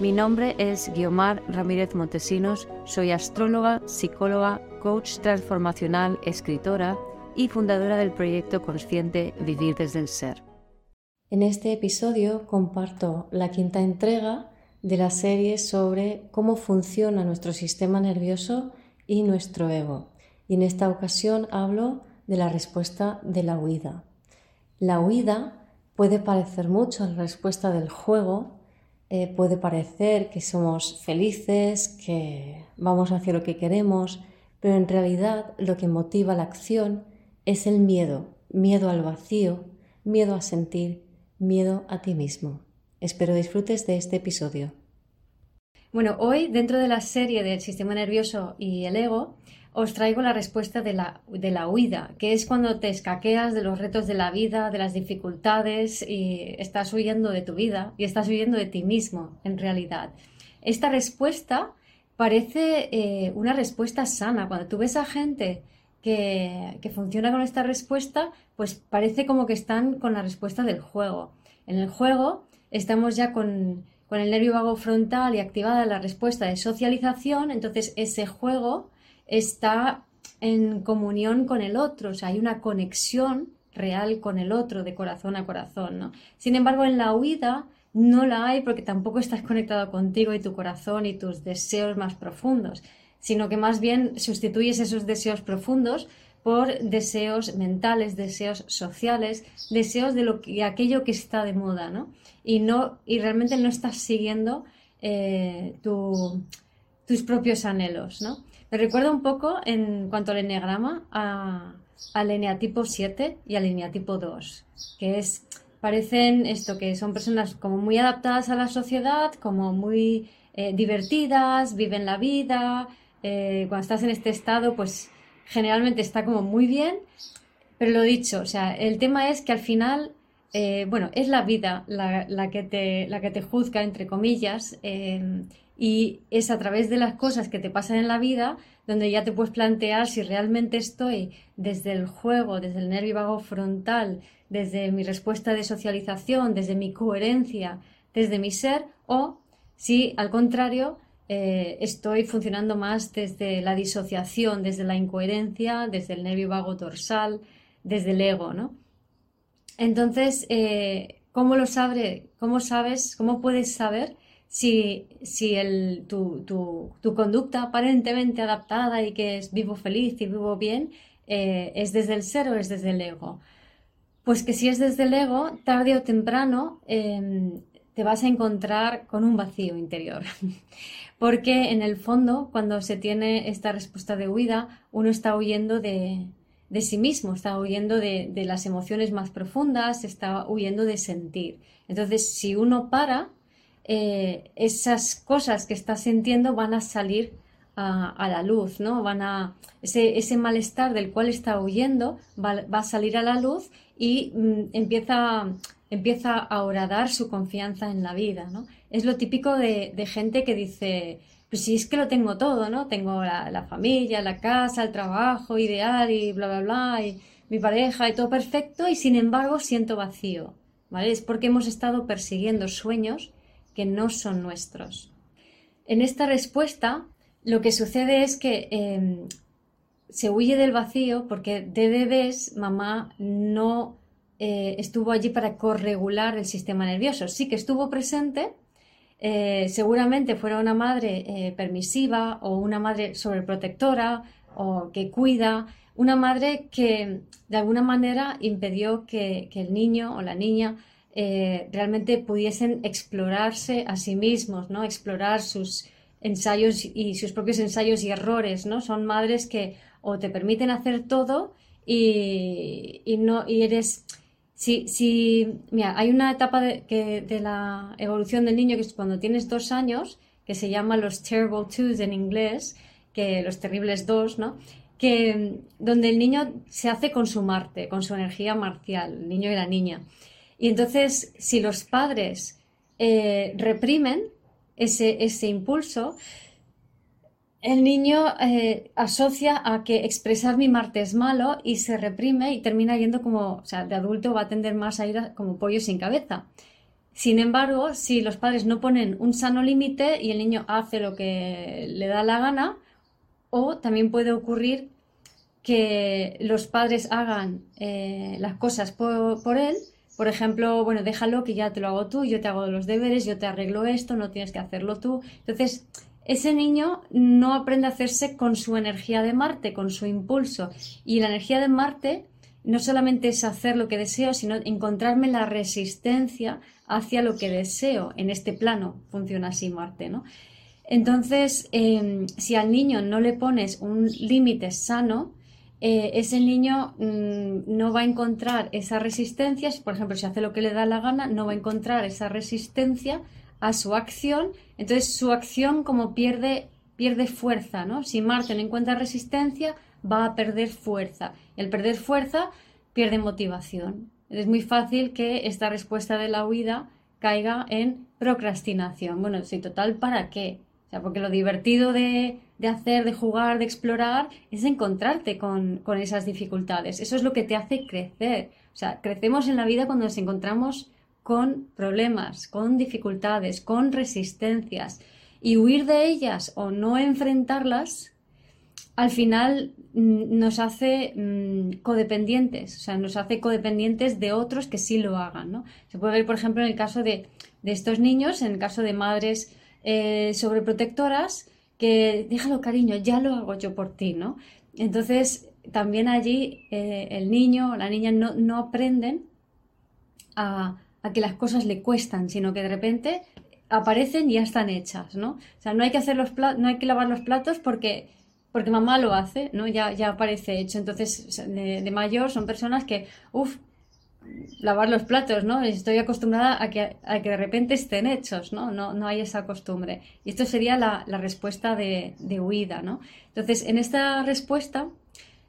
Mi nombre es Guiomar Ramírez Montesinos, soy astróloga, psicóloga, coach transformacional, escritora y fundadora del proyecto consciente Vivir desde el Ser. En este episodio comparto la quinta entrega de la serie sobre cómo funciona nuestro sistema nervioso y nuestro ego. Y en esta ocasión hablo de la respuesta de la huida. La huida puede parecer mucho a la respuesta del juego, eh, puede parecer que somos felices, que vamos hacia lo que queremos, pero en realidad lo que motiva la acción es el miedo, miedo al vacío, miedo a sentir, miedo a ti mismo. Espero disfrutes de este episodio. Bueno, hoy dentro de la serie del sistema nervioso y el ego, os traigo la respuesta de la, de la, huida, que es cuando te escaqueas de los retos de la vida, de las dificultades y estás huyendo de tu vida y estás huyendo de ti mismo, en realidad. Esta respuesta parece eh, una respuesta sana. Cuando tú ves a gente que, que funciona con esta respuesta, pues parece como que están con la respuesta del juego. En el juego estamos ya con, con el nervio vago frontal y activada la respuesta de socialización, entonces ese juego está en comunión con el otro, o sea, hay una conexión real con el otro, de corazón a corazón, ¿no? Sin embargo, en la huida no la hay porque tampoco estás conectado contigo y tu corazón y tus deseos más profundos, sino que más bien sustituyes esos deseos profundos por deseos mentales, deseos sociales, deseos de lo que, aquello que está de moda, ¿no? Y, no, y realmente no estás siguiendo eh, tus propios anhelos, ¿no? Me recuerda un poco en cuanto al enneagrama al eneatipo 7 y al eneatipo 2, que es parecen esto que son personas como muy adaptadas a la sociedad, como muy eh, divertidas, viven la vida. Eh, cuando estás en este estado, pues generalmente está como muy bien. Pero lo dicho, o sea, el tema es que al final, eh, bueno, es la vida la, que te, la que te juzga, entre comillas, y es a través de las cosas que te pasan en la vida donde ya te puedes plantear si realmente estoy desde el juego, desde el nervio vago frontal, desde mi respuesta de socialización, desde mi coherencia, desde mi ser, o si al contrario eh, estoy funcionando más desde la disociación, desde la incoherencia, desde el nervio vago dorsal, desde el ego, ¿no? Entonces, eh, ¿cómo lo sabe, cómo sabes, cómo puedes saber si, si el, tu, tu, conducta aparentemente adaptada y que es vivo feliz y vivo bien, eh, es desde el ser o es desde el ego. Pues que si es desde el ego, tarde o temprano em, te vas a encontrar con un vacío interior. Porque en el fondo, cuando se tiene esta respuesta de huida, uno está huyendo de, de sí mismo, está huyendo de, de, las emociones más profundas, está huyendo de sentir. Entonces, si uno para, eh, esas cosas que estás sintiendo van a salir a, la luz, ¿no? Van a, ese, malestar del cual está huyendo va, a salir a la luz y mm, empieza, empieza a dar su confianza en la vida, ¿no? Es lo típico de, gente que dice, pues si es que lo tengo todo, ¿no? Tengo la, la, familia, la casa, el trabajo ideal y bla, bla, bla, y mi pareja y todo perfecto y sin embargo siento vacío, ¿vale? Es porque hemos estado persiguiendo sueños que no son nuestros. En esta respuesta, lo que sucede es que em, se huye del vacío porque de bebés mamá no eh, estuvo allí para corregular el sistema nervioso. Sí que estuvo presente, eh, seguramente fuera una madre eh, permisiva o una madre sobreprotectora o que cuida, una madre que de alguna manera impidió que el niño o la niña eh, realmente pudiesen explorarse a sí mismos, ¿no? Explorar sus ensayos y sus propios ensayos y errores, ¿no? Son madres que o te permiten hacer todo y, no y eres si, si mira hay una etapa de, que, de la evolución del niño que es cuando tienes dos años que se llama Los Terrible Twos en inglés, que los terribles dos, ¿no? Que, donde el niño se hace con su Marte, con su energía marcial, el niño y la niña. Y entonces, si los padres eh, reprimen ese, ese impulso, el niño eh, asocia a que expresar mi Marte es malo y se reprime y termina yendo como, o sea, de adulto va a tender más a ir como pollo sin cabeza. Sin embargo, si los padres no ponen un sano límite y el niño hace lo que le da la gana, o también puede ocurrir que los padres hagan eh, las cosas por, por, él. Por ejemplo, bueno, déjalo que ya te lo hago tú, yo te hago los deberes, yo te arreglo esto, no tienes que hacerlo tú. Entonces, ese niño no aprende a hacerse con su energía de Marte, con su impulso. Y la energía de Marte no solamente es hacer lo que deseo, sino encontrarme la resistencia hacia lo que deseo en este plano. Funciona así Marte, ¿no? Entonces, em, si al niño no le pones un límite sano, eh, ese niño mm, no va a encontrar esa resistencia, por ejemplo, si hace lo que le da la gana, no va a encontrar esa resistencia a su acción, entonces su acción como pierde, pierde fuerza, ¿no? Si Marte no encuentra resistencia, va a perder fuerza. Al perder fuerza, pierde motivación. Es muy fácil que esta respuesta de la huida caiga en procrastinación. Bueno, si total, ¿para qué? Sea, porque lo divertido de, hacer, de jugar, de explorar, es encontrarte con, con, esas dificultades. Eso es lo que te hace crecer. O sea, crecemos en la vida cuando nos encontramos con problemas, con dificultades, con resistencias. Y huir de ellas o no enfrentarlas al final mm, nos hace mm, codependientes, o sea, nos hace codependientes de otros que sí lo hagan, ¿no? Se puede ver, por ejemplo, en el caso de, estos niños, en el caso de madres eh, sobreprotectoras, que déjalo cariño, ya lo hago yo por ti, ¿no? Entonces, también allí eh, el niño o la niña no, no aprenden a, a, que las cosas le cuestan, sino que de repente aparecen y ya están hechas, ¿no? O sea, no hay que hacer los no hay que lavar los platos porque porque mamá lo hace, ¿no? Ya, ya parece hecho. Entonces, de, mayor son personas que, uff, lavar los platos, ¿no? Estoy acostumbrada a que, a que de repente estén hechos, ¿no? No, no hay esa costumbre. Y esto sería la, la respuesta de, de, huida, ¿no? Entonces, en esta respuesta,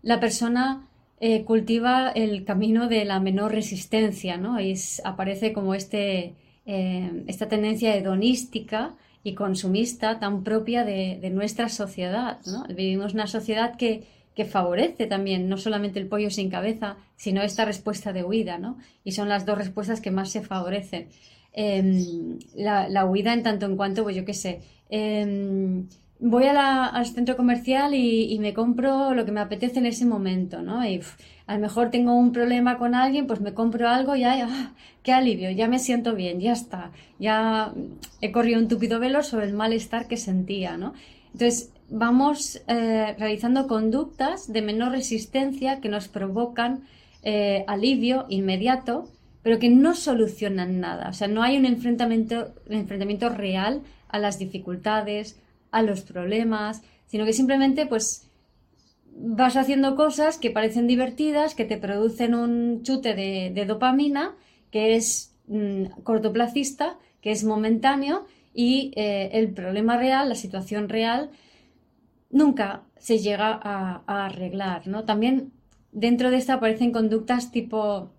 la persona eh, cultiva el camino de la menor resistencia, ¿no? Y aparece como este, eh, esta tendencia hedonística y consumista tan propia de, nuestra sociedad. Vivimos una sociedad que, favorece también no solamente el pollo sin cabeza, sino esta respuesta de huida, ¿no? Y son las dos respuestas que más se favorecen. Em, la, huida en tanto en cuanto, pues yo qué sé, em, voy al centro comercial y, me compro lo que me apetece en ese momento, ¿no? Y a lo mejor tengo un problema con alguien, pues me compro algo y ya, ¡ah! qué alivio, ya me siento bien, ya está, ya he corrido un tupido velo sobre el malestar que sentía, ¿no? Entonces, vamos eh, realizando conductas de menor resistencia que nos provocan eh, alivio inmediato, pero que no solucionan nada. O sea, no hay un enfrentamiento, enfrentamiento real a las dificultades, a los problemas, sino que simplemente pues vas haciendo cosas que parecen divertidas, que te producen un chute de, dopamina, que es mm, cortoplacista, que es momentáneo, y eh, el problema real, la situación real, nunca se llega a, arreglar. ¿no? También dentro de esta aparecen conductas tipo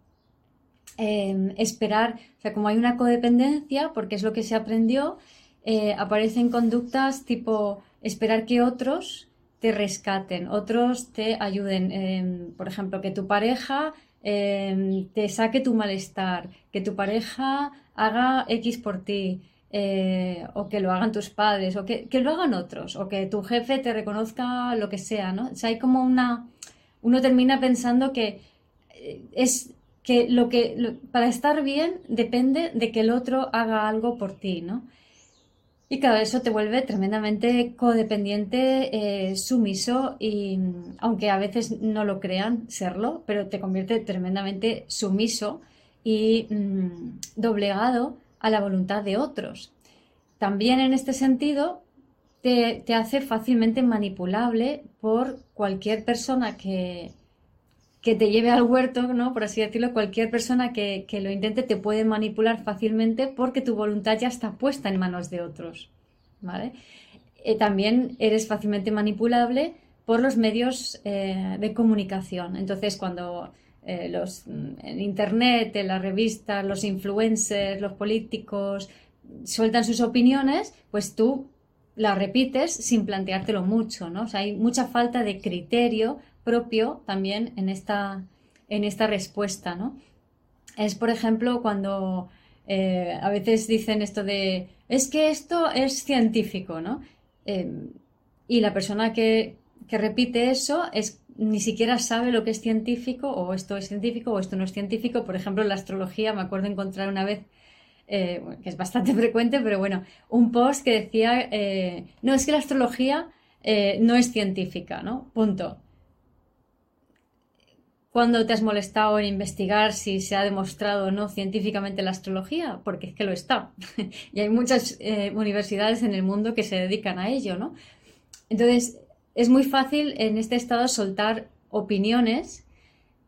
em, esperar, o sea, como hay una codependencia, porque es lo que se aprendió, eh, aparecen conductas tipo esperar que otros te rescaten, otros te ayuden. Em, por ejemplo, que tu pareja em, te saque tu malestar, que tu pareja haga X por ti, eh, o que lo hagan tus padres, o que, lo hagan otros, o que tu jefe te reconozca lo que sea, ¿no? Hay como una... Uno termina pensando que eh, es que lo que para estar bien depende de que el otro haga algo por ti, ¿no? Y cada eso te vuelve tremendamente codependiente, eh, sumiso y aunque a veces no lo crean serlo, pero te convierte tremendamente sumiso y mm, doblegado a la voluntad de otros. También en este sentido te, hace fácilmente manipulable por cualquier persona que, que te lleve al huerto, ¿no? Por así decirlo, cualquier persona que, lo intente te puede manipular fácilmente porque tu voluntad ya está puesta en manos de otros, ¿vale? Eh, también eres fácilmente manipulable por los medios eh, de comunicación. Entonces, cuando eh, los, mm, en Internet, en las revistas, los influencers, los políticos sueltan sus opiniones, pues tú las repites sin planteártelo mucho, ¿no? Hay mucha falta de criterio propio también en esta, en esta respuesta, ¿no? Es, por ejemplo, cuando eh, a veces dicen esto de, es que esto es científico, ¿no? Em, y la persona que, que repite eso es ni siquiera sabe lo que es científico o esto es científico o esto no es científico. Por ejemplo, la astrología, me acuerdo encontrar una vez, eh, que es bastante frecuente, pero bueno, un post que decía, eh, no, es que la astrología eh, no es científica, ¿no? Punto. ¿Cuándo te has molestado en investigar si se ha demostrado o no científicamente la astrología? Porque es que lo está. y hay muchas universidades en el mundo que se dedican a ello, ¿no? Entonces, es muy fácil en este estado soltar opiniones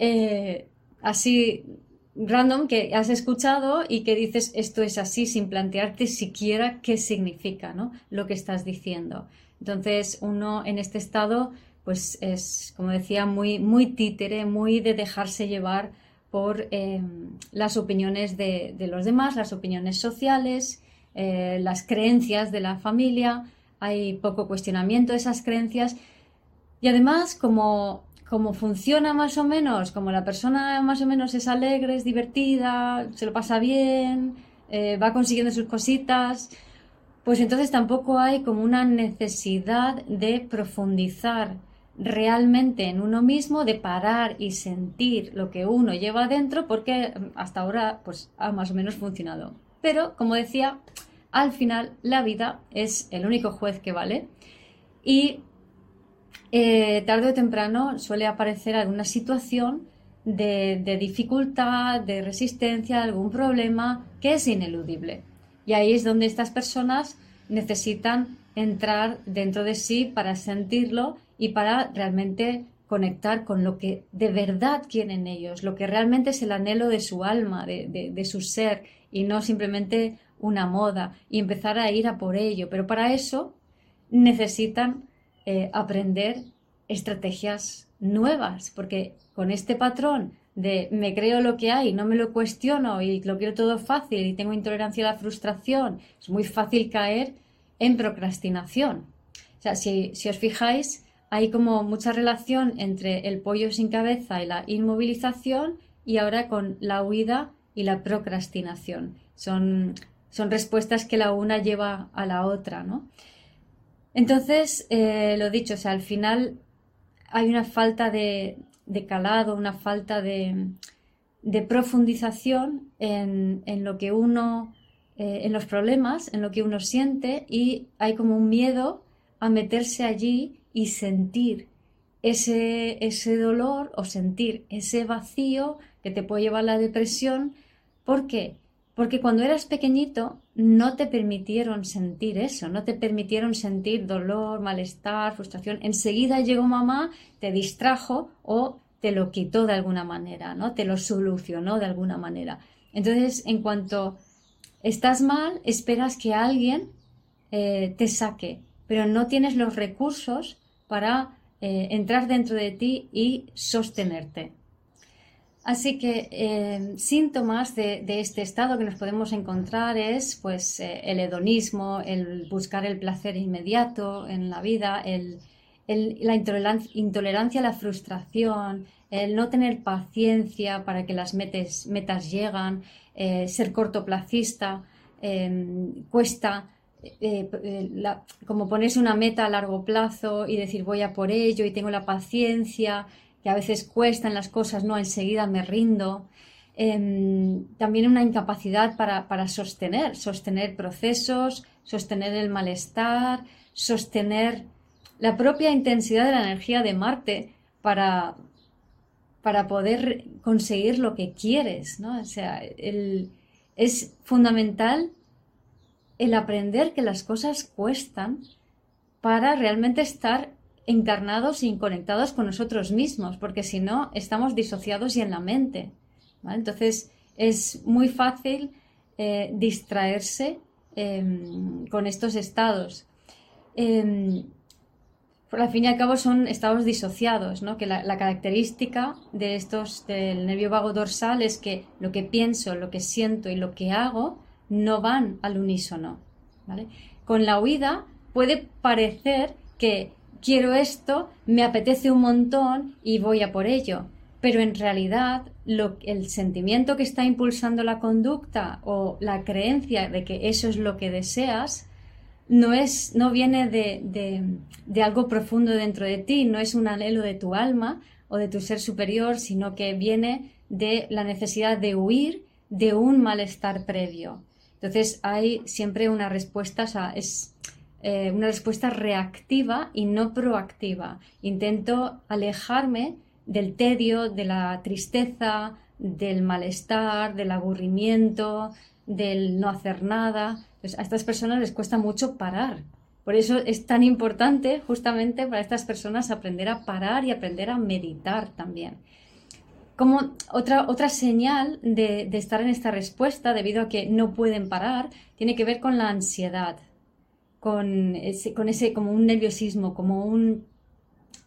eh, así random que has escuchado y que dices esto es así sin plantearte siquiera qué significa ¿no? lo que estás diciendo. Entonces uno en este estado pues es, como decía, muy, muy títere, muy de dejarse llevar por eh, las opiniones de, los demás, las opiniones sociales, eh, las creencias de la familia, hay poco cuestionamiento de esas creencias y además como, como funciona más o menos, como la persona más o menos es alegre, es divertida, se lo pasa bien, eh, va consiguiendo sus cositas, pues entonces tampoco hay como una necesidad de profundizar realmente en uno mismo, de parar y sentir lo que uno lleva dentro, porque hasta ahora pues ha más o menos funcionado. Pero, como decía, al final la vida es el único juez que vale y eh, tarde o temprano suele aparecer alguna situación de, dificultad, de resistencia, algún problema que es ineludible. Y ahí es donde estas personas necesitan entrar dentro de sí para sentirlo y para realmente conectar con lo que de verdad quieren ellos, lo que realmente es el anhelo de su alma, de su ser, y no simplemente una moda y empezar a ir a por ello. Pero para eso necesitan eh, aprender estrategias nuevas, porque con este patrón de me creo lo que hay, no me lo cuestiono y lo quiero todo fácil y tengo intolerancia a la frustración, es muy fácil caer en procrastinación. O sea, si, si os fijáis, hay como mucha relación entre el pollo sin cabeza y la inmovilización y ahora con la huida y la procrastinación. Son son respuestas que la una lleva a la otra, ¿no? Entonces, eh, lo dicho, o sea, al final hay una falta de, calado, una falta de, profundización en, lo que uno, eh, en los problemas, en lo que uno siente y hay como un miedo a meterse allí y sentir ese, ese dolor o sentir ese vacío que te puede llevar a la depresión. ¿Por qué? Porque cuando eras pequeñito no te permitieron sentir eso, no te permitieron sentir dolor, malestar, frustración. Enseguida llegó mamá, te distrajo o te lo quitó de alguna manera, ¿no? Te lo solucionó de alguna manera. Entonces, en cuanto estás mal, esperas que alguien eh, te saque, pero no tienes los recursos para eh, entrar dentro de ti y sostenerte. Así que eh, síntomas de, este estado que nos podemos encontrar es pues eh, el hedonismo, el buscar el placer inmediato en la vida, la intolerancia, a la frustración, el no tener paciencia para que las metas llegan, eh, ser cortoplacista, em, cuesta como ponerse una meta a largo plazo y decir voy a por ello y tengo la paciencia que a veces cuestan las cosas, no, enseguida me rindo. Em, también una incapacidad para, sostener, sostener procesos, sostener el malestar, sostener la propia intensidad de la energía de Marte para, para poder conseguir lo que quieres, ¿no? O sea, es fundamental el aprender que las cosas cuestan para realmente estar encarnados y conectados con nosotros mismos, porque si no, estamos disociados y en la mente. Entonces, es muy fácil eh, distraerse em, con estos estados. Em, al fin y al cabo son estados disociados, ¿no? que la, característica de estos del nervio vago dorsal es que lo que pienso, lo que siento y lo que hago no van al unísono. Con la huida puede parecer que quiero esto, me apetece un montón y voy a por ello, pero en realidad el sentimiento que está impulsando la conducta o la creencia de que eso es lo que deseas no, es, no viene de, algo profundo dentro de ti, no es un anhelo de tu alma o de tu ser superior, sino que viene de la necesidad de huir de un malestar previo. Entonces hay siempre una respuesta, es eh, una respuesta reactiva y no proactiva. Intento alejarme del tedio, de la tristeza, del malestar, del aburrimiento, del no hacer nada. a estas personas les cuesta mucho parar. Por eso es tan importante justamente para estas personas aprender a parar y aprender a meditar también. Como otra, otra señal de, estar en esta respuesta, debido a que no pueden parar, tiene que ver con la ansiedad, con ese, con ese como un nerviosismo, como un,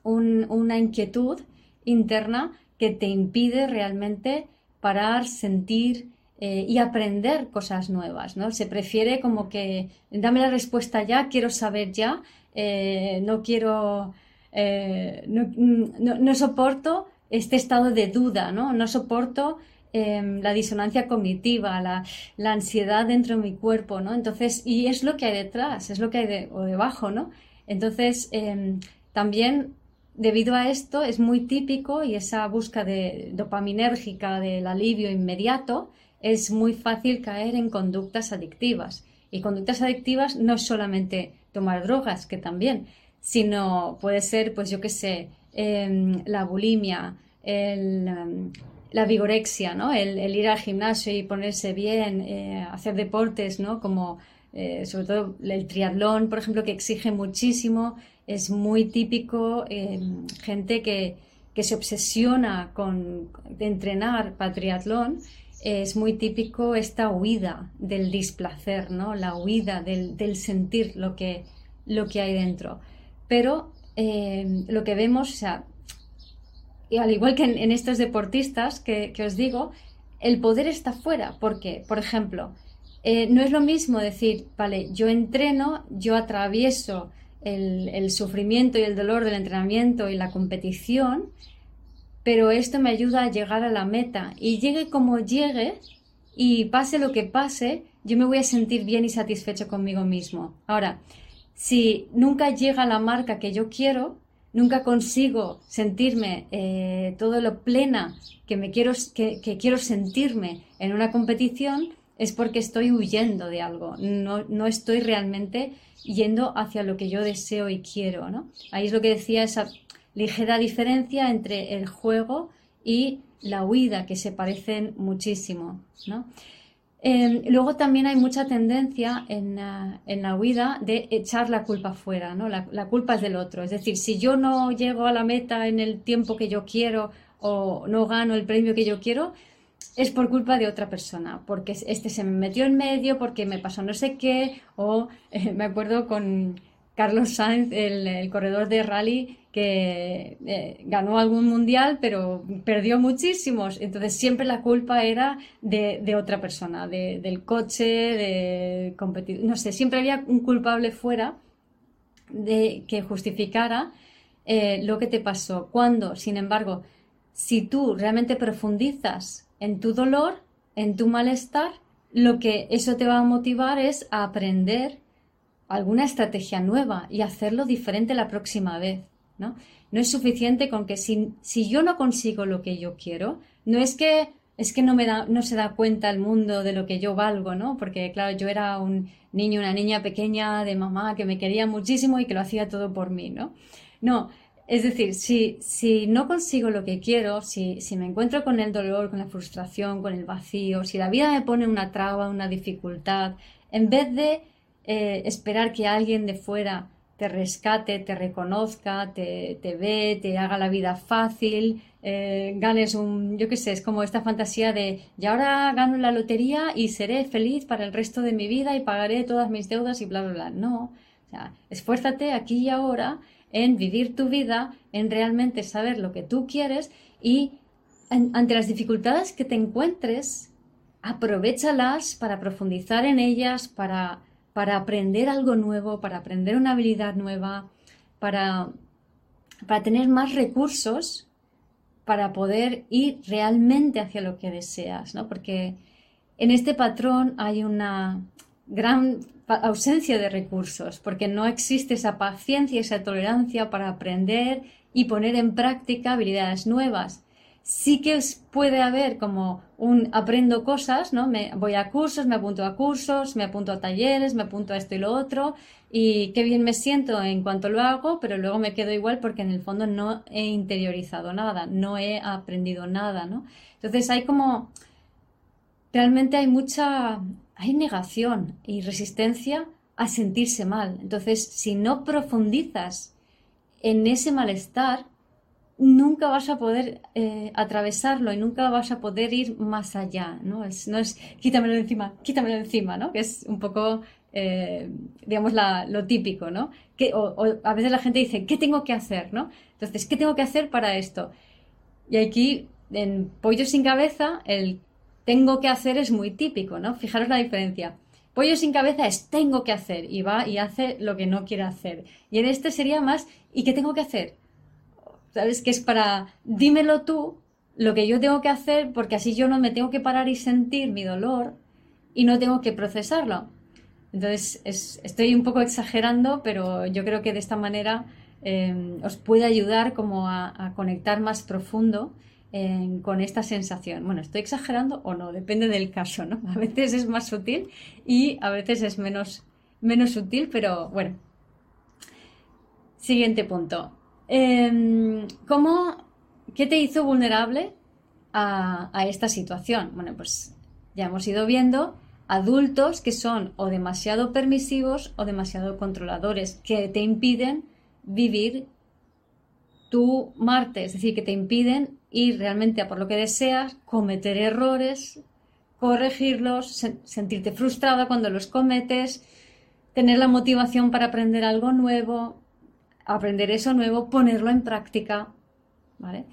una inquietud interna que te impide realmente parar, sentir, eh, y aprender cosas nuevas, ¿no? Se prefiere como que dame la respuesta ya, quiero saber ya, eh, no quiero, eh, no, soporto este estado de duda, ¿no? No soporto em, la disonancia cognitiva, la, ansiedad dentro de mi cuerpo, ¿no? Entonces, y es lo que hay detrás, es lo que hay o debajo, ¿no? Entonces, em, también debido a esto es muy típico y esa búsqueda de dopaminérgica del alivio inmediato es muy fácil caer en conductas adictivas. Y conductas adictivas no es solamente tomar drogas, que también, sino puede ser, pues yo qué sé, em, la bulimia, em, la vigorexia, ¿no? El, ir al gimnasio y ponerse bien, eh, hacer deportes, ¿no? Como eh, sobre todo el triatlón, por ejemplo, que exige muchísimo, es muy típico, em, gente que, que, se obsesiona con entrenar para triatlón es muy típico esta huida del displacer, ¿no? La huida del, sentir lo que, lo que hay dentro. Pero eh, lo que vemos, o sea, y al igual que en, estos deportistas que, os digo, el poder está fuera. Porque, por ejemplo, eh, no es lo mismo decir, vale, yo entreno, yo atravieso el, el, sufrimiento y el dolor del entrenamiento y la competición, pero esto me ayuda a llegar a la meta y llegue como llegue y pase lo que pase, yo me voy a sentir bien y satisfecho conmigo mismo. Ahora, si nunca llega la marca que yo quiero, nunca consigo sentirme eh, todo lo plena que, me quiero, que, quiero sentirme en una competición, es porque estoy huyendo de algo, no, no, estoy realmente yendo hacia lo que yo deseo y quiero. ¿no? Ahí es lo que decía esa ligera diferencia entre el juego y la huida, que se parecen muchísimo. Em, luego también hay mucha tendencia en, la huida de echar la culpa fuera, ¿no? La, culpa es del otro. Es decir, si yo no llego a la meta en el tiempo que yo quiero o no gano el premio que yo quiero, es por culpa de otra persona, porque este se me metió en medio, porque me pasó no sé qué, o eh, me acuerdo con Carlos Sainz, el, corredor de rally, que eh, ganó algún mundial, pero perdió muchísimos. Entonces siempre la culpa era de, otra persona, del coche, de competir. No sé, siempre había un culpable fuera de que justificara eh, lo que te pasó. Cuando, sin embargo, si tú realmente profundizas en tu dolor, en tu malestar, lo que eso te va a motivar es a aprender alguna estrategia nueva y hacerlo diferente la próxima vez. ¿No? es suficiente con que si, si, yo no consigo lo que yo quiero, no es que es que no, me da, no se da cuenta el mundo de lo que yo valgo, ¿no? Porque, claro, yo era un niño, una niña pequeña de mamá que me quería muchísimo y que lo hacía todo por mí, ¿no? No, es decir, si, si no consigo lo que quiero, si, si me encuentro con el dolor, con la frustración, con el vacío, si la vida me pone una traba, una dificultad, en vez de eh, esperar que alguien de fuera te rescate, te reconozca, te, ve, te haga la vida fácil, eh, ganes un, yo qué sé, es como esta fantasía de, y ahora gano la lotería y seré feliz para el resto de mi vida y pagaré todas mis deudas y bla, bla, bla. No, o sea, esfuérzate aquí y ahora en vivir tu vida, en realmente saber lo que tú quieres y ante las dificultades que te encuentres, aprovechalas para profundizar en ellas, para para aprender algo nuevo, para aprender una habilidad nueva, para, para tener más recursos para poder ir realmente hacia lo que deseas, ¿no? Porque en este patrón hay una gran ausencia de recursos, porque no existe esa paciencia, esa tolerancia para aprender y poner en práctica habilidades nuevas sí que puede haber como un aprendo cosas, ¿no? Me voy a cursos, me apunto a cursos, me apunto a talleres, me apunto a esto y lo otro y qué bien me siento en cuanto lo hago, pero luego me quedo igual porque en el fondo no he interiorizado nada, no he aprendido nada, ¿no? Entonces hay como realmente hay mucha hay negación y resistencia a sentirse mal. Entonces, si no profundizas en ese malestar, nunca vas a poder eh, atravesarlo y nunca vas a poder ir más allá, ¿no? Es, no es quítamelo encima, quítamelo encima, ¿no? Que es un poco, eh, digamos, lo típico, ¿no? Que, o, a veces la gente dice, ¿qué tengo que hacer, no? Entonces, ¿qué tengo que hacer para esto? Y aquí, en Pollo sin cabeza, el tengo que hacer es muy típico, ¿no? Fijaros la diferencia. Pollo sin cabeza es tengo que hacer y va y hace lo que no quiere hacer. Y en este sería más ¿y qué tengo que hacer? ¿Sabes? Que es para, dímelo tú, lo que yo tengo que hacer, porque así yo no me tengo que parar y sentir mi dolor y no tengo que procesarlo. Entonces, estoy un poco exagerando, pero yo creo que de esta manera em, os puede ayudar como a, conectar más profundo em, con esta sensación. Bueno, estoy exagerando o no, depende del caso, ¿no? A veces es más sutil y a veces es menos, menos sutil, pero bueno. Siguiente punto. Em, ¿cómo, ¿Qué te hizo vulnerable a, esta situación? Bueno, pues ya hemos ido viendo adultos que son o demasiado permisivos o demasiado controladores, que te impiden vivir tu Marte, es decir, que te impiden ir realmente a por lo que deseas, cometer errores, corregirlos, sentirte frustrada cuando los cometes, tener la motivación para aprender algo nuevo, aprender eso nuevo, ponerlo en práctica. ¿vale?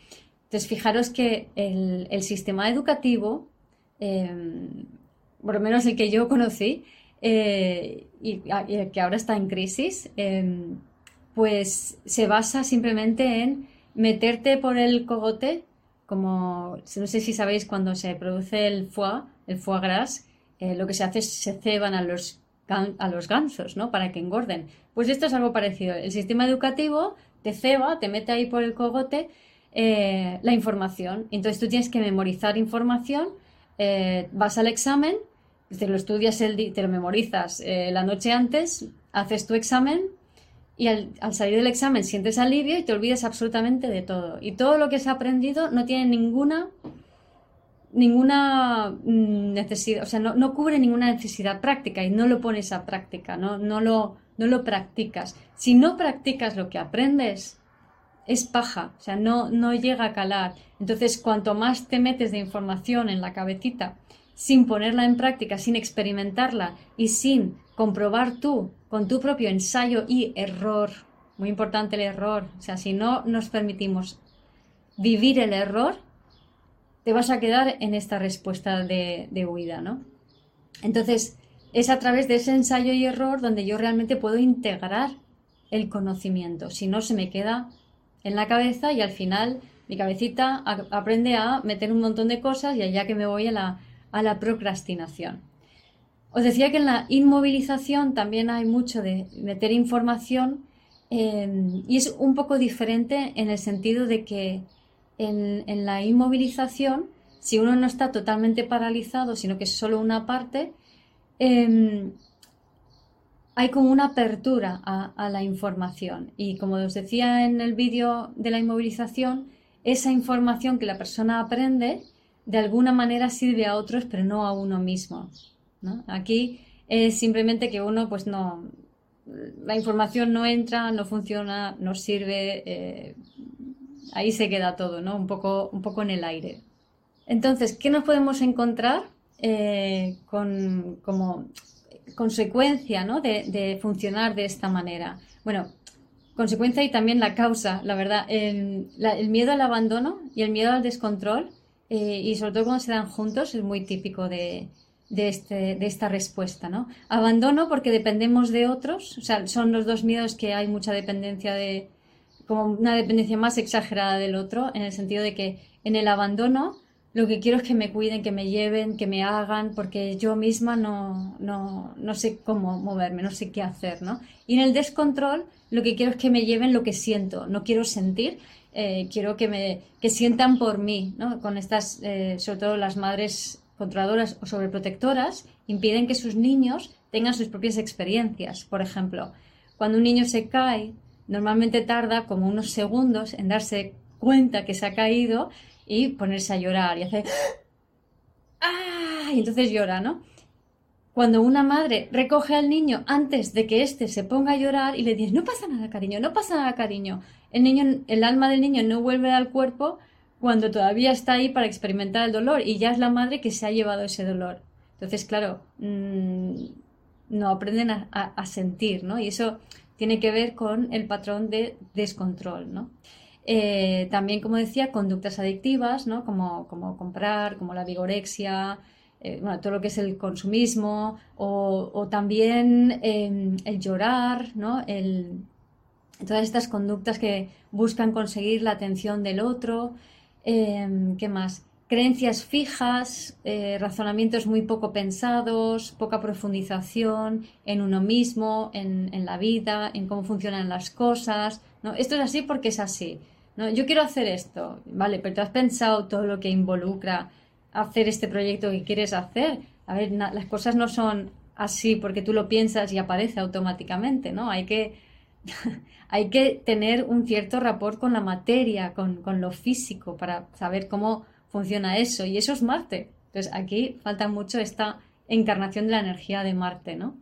Entonces, fijaros que el, sistema educativo, em, por lo menos el que yo conocí, eh, y, el que ahora está en crisis, em, pues se basa simplemente en meterte por el cogote, como no sé si sabéis cuando se produce el foie, el foie gras, eh, lo que se hace es se ceban a los a los gansos, ¿no? Para que engorden. Pues esto es algo parecido. El sistema educativo te ceba, te mete ahí por el cogote eh, la información. Entonces tú tienes que memorizar información, eh, vas al examen, te lo estudias, el te lo memorizas eh, la noche antes, haces tu examen y al, al, salir del examen sientes alivio y te olvidas absolutamente de todo. Y todo lo que has aprendido no tiene ninguna ninguna mm, necesidad, o sea, no, cubre ninguna necesidad práctica y no lo pones a práctica, no, no, lo, no lo practicas. Si no practicas lo que aprendes, es paja, o sea, no, no llega a calar. Entonces, cuanto más te metes de información en la cabecita, sin ponerla en práctica, sin experimentarla y sin comprobar tú con tu propio ensayo y error, muy importante el error, o sea, si no nos permitimos vivir el error, te vas a quedar en esta respuesta de, huida, ¿no? Entonces, es a través de ese ensayo y error donde yo realmente puedo integrar el conocimiento. Si no, se me queda en la cabeza y al final mi cabecita aprende a meter un montón de cosas y allá que me voy a la, a la procrastinación. Os decía que en la inmovilización también hay mucho de meter información eh, y es un poco diferente en el sentido de que en, la inmovilización, si uno no está totalmente paralizado, sino que es solo una parte, em, hay como una apertura a, la información. Y como os decía en el vídeo de la inmovilización, esa información que la persona aprende de alguna manera sirve a otros, pero no a uno mismo. Aquí es simplemente que uno pues no, la información no entra, no funciona, no sirve, eh, ahí se queda todo, ¿no? Un poco, un poco en el aire. Entonces, ¿qué nos podemos encontrar eh, con, como consecuencia ¿no? de, funcionar de esta manera? Bueno, consecuencia y también la causa, la verdad. El, miedo al abandono y el miedo al descontrol, eh, y sobre todo cuando se dan juntos, es muy típico de, de, este, de esta respuesta, ¿no? Abandono porque dependemos de otros, o sea, son los dos miedos que hay mucha dependencia de, como una dependencia más exagerada del otro, en el sentido de que en el abandono lo que quiero es que me cuiden, que me lleven, que me hagan, porque yo misma no, no, no sé cómo moverme, no sé qué hacer, ¿no? Y en el descontrol lo que quiero es que me lleven lo que siento, no quiero sentir, eh, quiero que me que sientan por mí, ¿no? Con estas, eh, sobre todo las madres controladoras o sobreprotectoras impiden que sus niños tengan sus propias experiencias. Por ejemplo, cuando un niño se cae, normalmente tarda como unos segundos en darse cuenta que se ha caído y ponerse a llorar y hacer ¡ah! y entonces llora, ¿no? Cuando una madre recoge al niño antes de que éste se ponga a llorar y le dice no pasa nada, cariño, no pasa nada, cariño, el niño, el alma del niño no vuelve al cuerpo cuando todavía está ahí para experimentar el dolor y ya es la madre que se ha llevado ese dolor. Entonces, claro, mm, no aprenden a, sentir, ¿no? Y eso tiene que ver con el patrón de descontrol, ¿no? Eh, también, como decía, conductas adictivas, ¿no? Como, como comprar, como la vigorexia, eh, bueno, todo lo que es el consumismo, o, también em, el llorar, ¿no? Todas estas conductas que buscan conseguir la atención del otro, Em, ¿Qué más? Creencias fijas, eh, razonamientos muy poco pensados, poca profundización en uno mismo, en, la vida, en cómo funcionan las cosas. ¿no? Esto es así porque es así. ¿No? Yo quiero hacer esto, ¿vale? Pero tú has pensado todo lo que involucra hacer este proyecto que quieres hacer. A ver, las cosas no son así porque tú lo piensas y aparece automáticamente, ¿no? Hay que hay que tener un cierto rapport con la materia, con, lo físico, para saber cómo funciona eso. Y eso es Marte. Entonces aquí falta mucho esta encarnación de la energía de Marte, ¿no?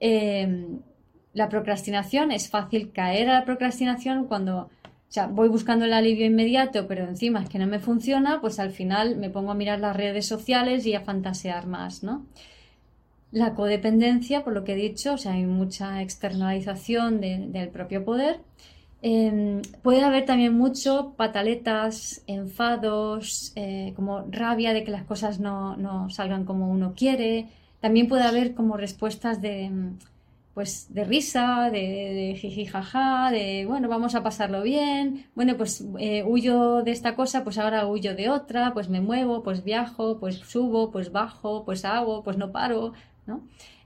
Em, la procrastinación, es fácil caer a la procrastinación cuando o sea, voy buscando el alivio inmediato, pero encima es que no me funciona, pues al final me pongo a mirar las redes sociales y a fantasear más, ¿no? La codependencia, por lo que he dicho, o sea, hay mucha externalización del propio poder. Em, puede haber también mucho pataletas, enfados, eh, como rabia de que las cosas no, salgan como uno quiere. También puede haber como respuestas de, pues, de risa, de, de jiji jaja, de bueno, vamos a pasarlo bien, bueno, pues eh, huyo de esta cosa, pues ahora huyo de otra, pues me muevo, pues viajo, pues subo, pues bajo, pues hago, pues no paro,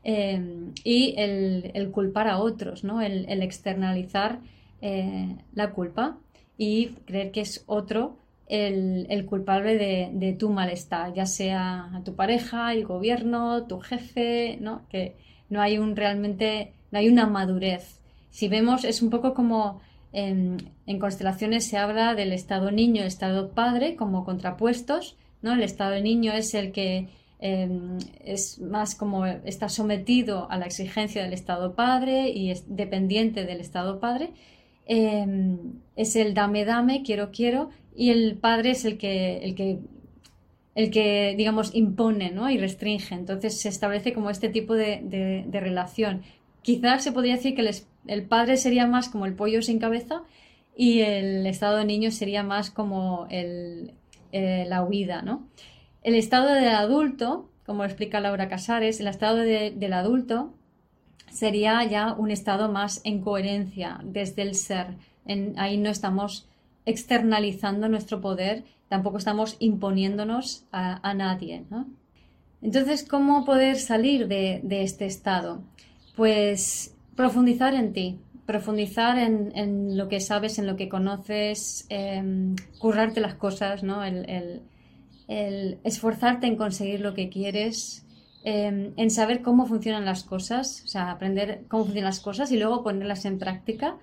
Em, y el, culpar a otros, ¿no? el, externalizar eh, la culpa y creer que es otro el, culpable de, tu malestar, ya sea tu pareja, el gobierno, tu jefe, ¿no? que no hay un realmente, no hay una madurez. Si vemos, es un poco como en, en constelaciones se habla del estado niño y estado padre como contrapuestos, ¿no? El estado niño es el que Em, es más como está sometido a la exigencia del Estado Padre y es dependiente del Estado Padre. Em, es el dame, dame, quiero, quiero, y el padre es el que, el que, el que digamos, impone ¿no? y restringe. Entonces se establece como este tipo de, relación. Quizás se podría decir que el, padre sería más como el pollo sin cabeza y el estado de niño sería más como el, eh, la huida, ¿no? El estado del adulto, como explica Laura Casares, el estado del adulto sería ya un estado más en coherencia desde el ser. ahí no estamos externalizando nuestro poder, tampoco estamos imponiéndonos a, nadie. Entonces, ¿cómo poder salir de, este estado? Pues profundizar en ti, profundizar en, lo que sabes, en lo que conoces, em, currarte las cosas, ¿no? el, el esforzarte en conseguir lo que quieres, em, en saber cómo funcionan las cosas, o sea, aprender cómo funcionan las cosas y luego ponerlas en práctica.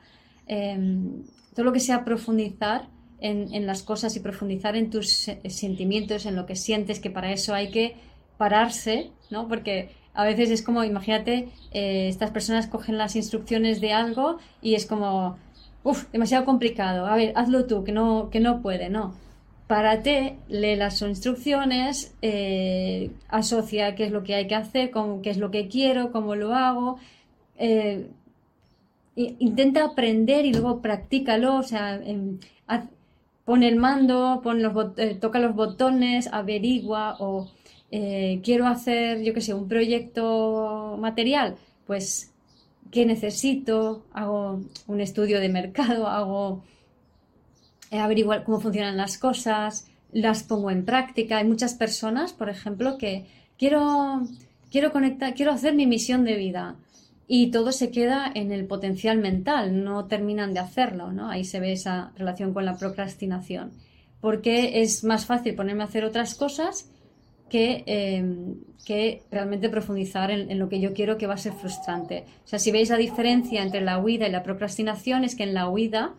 Em, todo lo que sea profundizar en, las cosas y profundizar en tus sentimientos, en lo que sientes, que para eso hay que pararse, ¿no? Porque A veces es como, imagínate, eh, estas personas cogen las instrucciones de algo y es como, uff, demasiado complicado. A ver, hazlo tú, que no, que no puede, no. Párate, lee las instrucciones, eh, asocia qué es lo que hay que hacer, qué es lo que quiero, cómo lo hago. Eh, intenta aprender y luego practícalo, o sea, pone el mando, los eh, toca los botones, averigua o eh, quiero hacer, yo qué sé, un proyecto material, pues, ¿qué necesito? Hago un estudio de mercado, hago eh, averiguar cómo funcionan las cosas, las pongo en práctica. Hay muchas personas, por ejemplo, que quiero, quiero conectar, quiero hacer mi misión de vida y todo se queda en el potencial mental, no terminan de hacerlo, ¿no? Ahí se ve esa relación con la procrastinación, porque es más fácil ponerme a hacer otras cosas que, em, que realmente profundizar en, lo que yo quiero que va a ser frustrante. O sea, si veis la diferencia entre la huida y la procrastinación, es que en la huida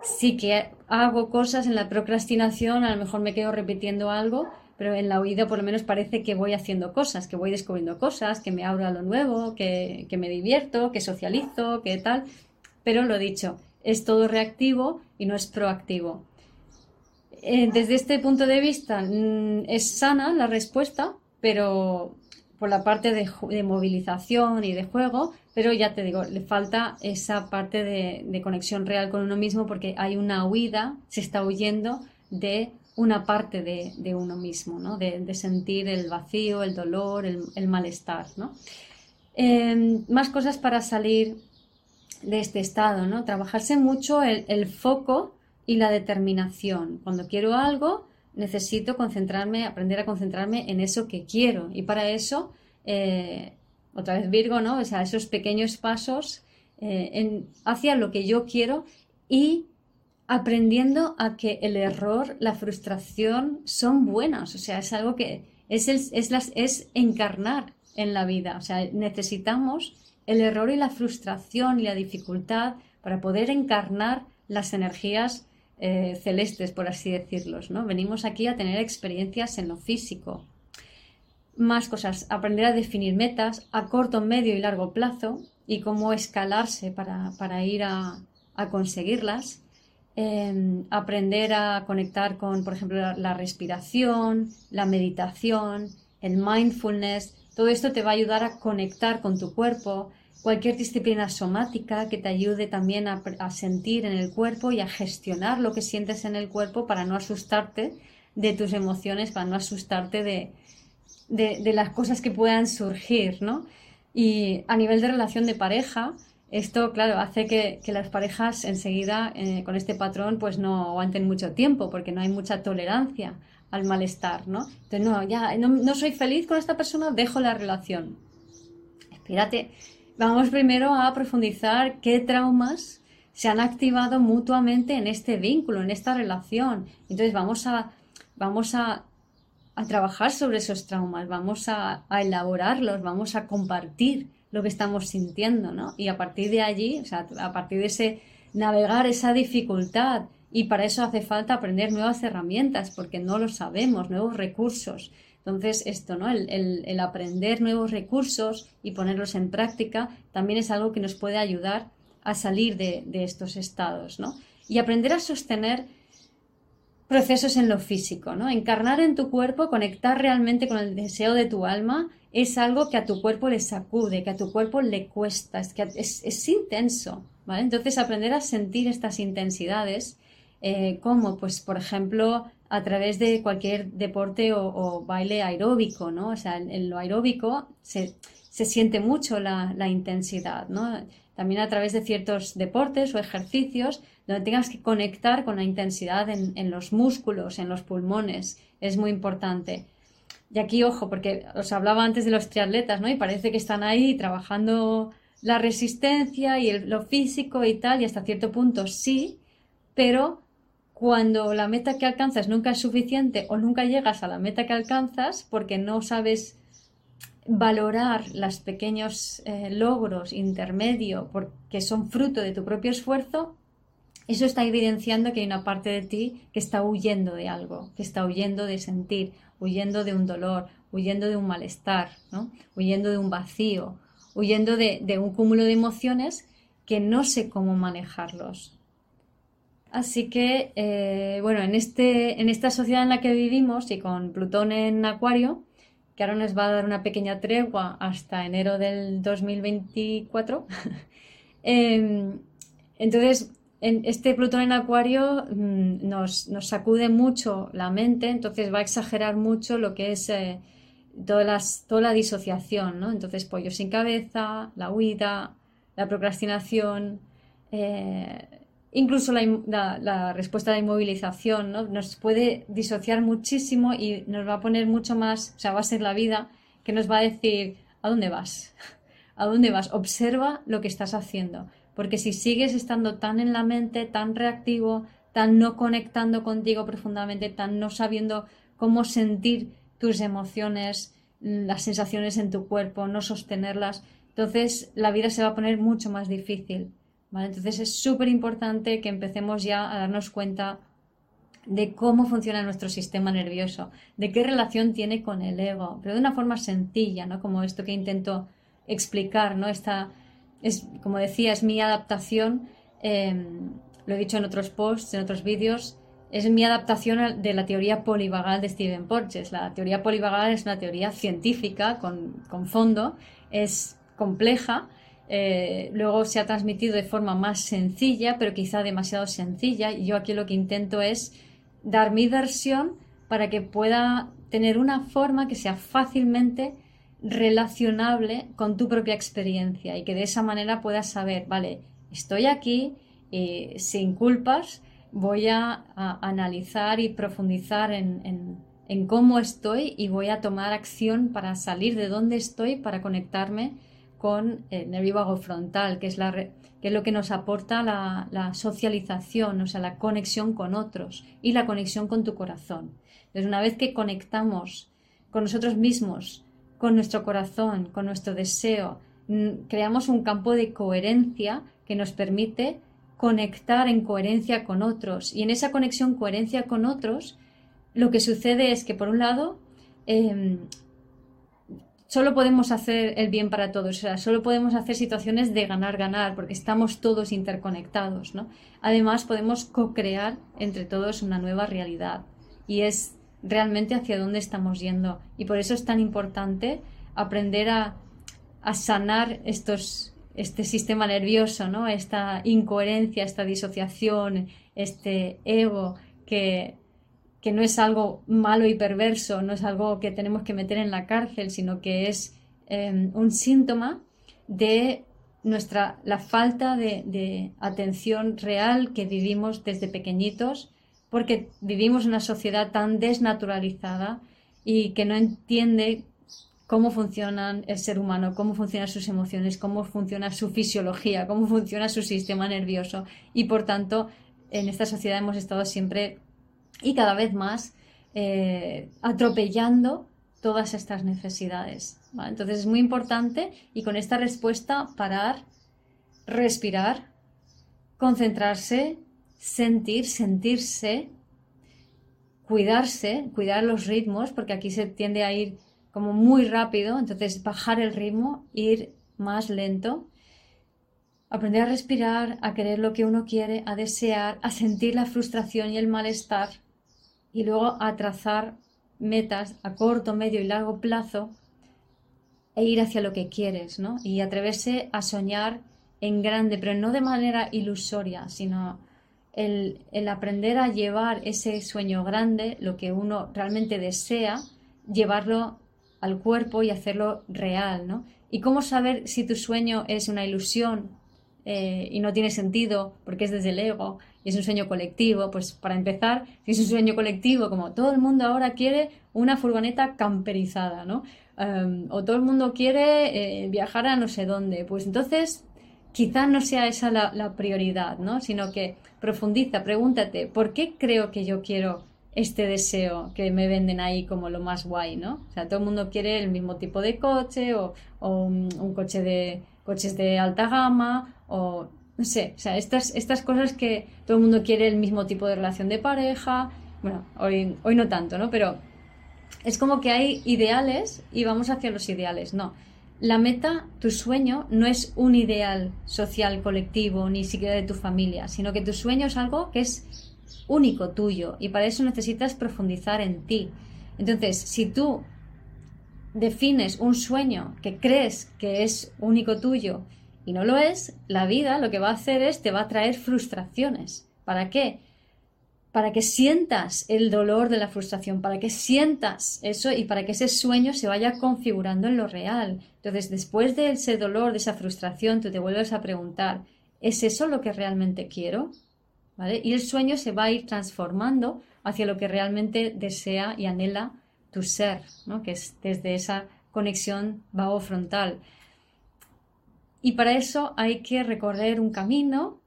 sí que hago cosas, en la procrastinación a lo mejor me quedo repitiendo algo, pero en la huida por lo menos parece que voy haciendo cosas, que voy descubriendo cosas, que me abro a lo nuevo, que, me divierto, que socializo, que tal. Pero lo dicho, es todo reactivo y no es proactivo. Eh, desde este punto de vista mm, es sana la respuesta, pero por la parte de, movilización y de juego, pero ya te digo, le falta esa parte de, de conexión real con uno mismo porque hay una huida, se está huyendo de una parte de, uno mismo, ¿no? de, sentir el vacío, el dolor, el, malestar. ¿no? Em, más cosas para salir de este estado, ¿no? Trabajarse mucho el, foco y la determinación. Cuando quiero algo, necesito concentrarme, aprender a concentrarme en eso que quiero. Y para eso, eh, otra vez Virgo, ¿no? O esos pequeños pasos eh, hacia lo que yo quiero y aprendiendo a que el error, la frustración son buenas. O sea, es algo que es, es, las, es encarnar en la vida. O sea, necesitamos el error y la frustración y la dificultad para poder encarnar las energías eh, celestes, por así decirlos. ¿no? Venimos aquí a tener experiencias en lo físico. Más cosas, aprender a definir metas a corto, medio y largo plazo y cómo escalarse para, ir a conseguirlas Em, aprender a conectar con, por ejemplo, la, respiración, la meditación, el mindfulness. Todo esto te va a ayudar a conectar con tu cuerpo. Cualquier disciplina somática que te ayude también a, sentir en el cuerpo y a gestionar lo que sientes en el cuerpo para no asustarte de tus emociones, para no asustarte de, de las cosas que puedan surgir, ¿no? Y a nivel de relación de pareja, esto, claro, hace que, las parejas enseguida eh, con este patrón pues no aguanten mucho tiempo porque no hay mucha tolerancia al malestar, ¿no? Entonces, no, ya no, soy feliz con esta persona, dejo la relación. Espérate, vamos primero a profundizar qué traumas se han activado mutuamente en este vínculo, en esta relación. Entonces vamos a, vamos a, trabajar sobre esos traumas, vamos a, a elaborarlos, vamos a compartir lo que estamos sintiendo, ¿no? Y a partir de allí, o sea, a partir de ese navegar esa dificultad, y para eso hace falta aprender nuevas herramientas, porque no lo sabemos, nuevos recursos. Entonces, esto, ¿no? El, aprender nuevos recursos y ponerlos en práctica también es algo que nos puede ayudar a salir de, estos estados, ¿no? Y aprender a sostener procesos en lo físico, ¿no? Encarnar en tu cuerpo, conectar realmente con el deseo de tu alma es algo que a tu cuerpo le sacude, que a tu cuerpo le cuesta, es que es, intenso, ¿vale? Entonces aprender a sentir estas intensidades, eh, como pues por ejemplo a través de cualquier deporte o, baile aeróbico, ¿no? O sea, en, lo aeróbico se, siente mucho la, intensidad. También a través de ciertos deportes o ejercicios donde tengas que conectar con la intensidad en, en los músculos, en los pulmones, es muy importante. Y aquí, ojo, porque os hablaba antes de los triatletas, ¿no? Y parece que están ahí trabajando la resistencia y lo físico y tal, y hasta cierto punto sí, pero cuando la meta que alcanzas nunca es suficiente o nunca llegas a la meta que alcanzas porque no sabes valorar los pequeños eh, logros intermedio porque son fruto de tu propio esfuerzo, eso está evidenciando que hay una parte de ti que está huyendo de algo, que está huyendo de sentir huyendo de un dolor, huyendo de un malestar, ¿no? huyendo de un vacío, huyendo de, un cúmulo de emociones que no sé cómo manejarlos. Así que, eh, bueno, en, este, en esta sociedad en la que vivimos y con Plutón en Acuario, que ahora nos va a dar una pequeña tregua hasta enero del 2024, em, entonces en este Plutón en Acuario mm, nos, sacude mucho la mente, entonces va a exagerar mucho lo que es eh, toda la disociación, ¿no? Entonces, pollo sin cabeza, la huida, la procrastinación, eh, incluso la, respuesta de inmovilización, ¿no? Nos puede disociar muchísimo y nos va a poner mucho más, o sea, va a ser la vida que nos va a decir, ¿a dónde vas? ¿A dónde vas? Observa lo que estás haciendo porque si sigues estando tan en la mente, tan reactivo, tan no conectando contigo profundamente, tan no sabiendo cómo sentir tus emociones, las sensaciones en tu cuerpo, no sostenerlas, entonces la vida se va a poner mucho más difícil. Entonces es súper importante que empecemos ya a darnos cuenta de cómo funciona nuestro sistema nervioso, de qué relación tiene con el ego, pero de una forma sencilla, ¿no? Como esto que intento explicar, ¿no? Esta, es, como decía, es mi adaptación, em, lo he dicho en otros posts, en otros vídeos, es mi adaptación de la teoría polivagal de Stephen Porges. La teoría polivagal es una teoría científica con, fondo, es compleja, eh, luego se ha transmitido de forma más sencilla, pero quizá demasiado sencilla, y yo aquí lo que intento es dar mi versión para que pueda tener una forma que sea fácilmente relacionable con tu propia experiencia y que de esa manera puedas saber, vale, estoy aquí y sin culpas, voy a, analizar y profundizar en, cómo estoy y voy a tomar acción para salir de donde estoy para conectarme con el nervio vago frontal, que es, la, que es lo que nos aporta la, socialización, o sea, la conexión con otros y la conexión con tu corazón. Entonces, una vez que conectamos con nosotros mismos, con nuestro corazón, con nuestro deseo. Creamos un campo de coherencia que nos permite conectar en coherencia con otros. Y en esa conexión, coherencia con otros, lo que sucede es que, por un lado, em, solo podemos hacer el bien para todos, o sea, solo podemos hacer situaciones de ganar-ganar, porque estamos todos interconectados, ¿no? Además, podemos co-crear entre todos una nueva realidad. Y es realmente hacia dónde estamos yendo. Y por eso es tan importante aprender a, sanar estos, este sistema nervioso, ¿no? esta incoherencia, esta disociación, este ego que, que no es algo malo y perverso, no es algo que tenemos que meter en la cárcel, sino que es em, un síntoma de nuestra la falta de, de, atención real que vivimos desde pequeñitos porque vivimos una sociedad tan desnaturalizada y que no entiende cómo funciona el ser humano, cómo funcionan sus emociones, cómo funciona su fisiología, cómo funciona su sistema nervioso. Y por tanto, en esta sociedad hemos estado siempre y cada vez más eh, atropellando todas estas necesidades. Entonces es muy importante y con esta respuesta parar, respirar, concentrarse sentir, sentirse, cuidarse, cuidar los ritmos, porque aquí se tiende a ir como muy rápido, entonces bajar el ritmo, ir más lento, aprender a respirar, a querer lo que uno quiere, a desear, a sentir la frustración y el malestar y luego a trazar metas a corto, medio y largo plazo e ir hacia lo que quieres, ¿no? Y atreverse a soñar en grande, pero no de manera ilusoria, sino el, aprender a llevar ese sueño grande, lo que uno realmente desea, llevarlo al cuerpo y hacerlo real, ¿no? Y cómo saber si tu sueño es una ilusión eh, y no tiene sentido porque es desde el ego y es un sueño colectivo, pues para empezar, si es un sueño colectivo, como todo el mundo ahora quiere una furgoneta camperizada, ¿no? Em, o todo el mundo quiere eh, viajar a no sé dónde, pues entonces quizá no sea esa la, prioridad, ¿no? Sino que profundiza, pregúntate, ¿por qué creo que yo quiero este deseo que me venden ahí como lo más guay, ¿no? O sea, todo el mundo quiere el mismo tipo de coche o, un, coche de coches de alta gama o no sé, o sea, estas, estas cosas que todo el mundo quiere el mismo tipo de relación de pareja, bueno, hoy, hoy no tanto, ¿no? Pero es como que hay ideales y vamos hacia los ideales. No. La meta, tu sueño, no es un ideal social colectivo ni siquiera de tu familia, sino que tu sueño es algo que es único tuyo y para eso necesitas profundizar en ti. Entonces, si tú defines un sueño que crees que es único tuyo y no lo es, la vida lo que va a hacer es te va a traer frustraciones. ¿Para qué? para que sientas el dolor de la frustración, para que sientas eso y para que ese sueño se vaya configurando en lo real. Entonces, después de ese dolor, de esa frustración, tú te vuelves a preguntar, ¿es eso lo que realmente quiero? Y el sueño se va a ir transformando hacia lo que realmente desea y anhela tu ser, ¿no? que es desde esa conexión vago-frontal. Y para eso hay que recorrer un camino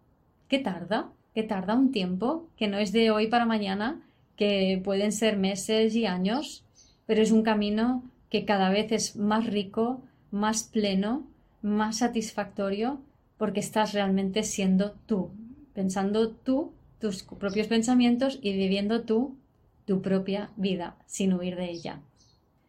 que tarda, que tarda un tiempo, que no es de hoy para mañana, que pueden ser meses y años, pero es un camino que cada vez es más rico, más pleno, más satisfactorio, porque estás realmente siendo tú, pensando tú tus propios pensamientos y viviendo tú tu propia vida sin huir de ella.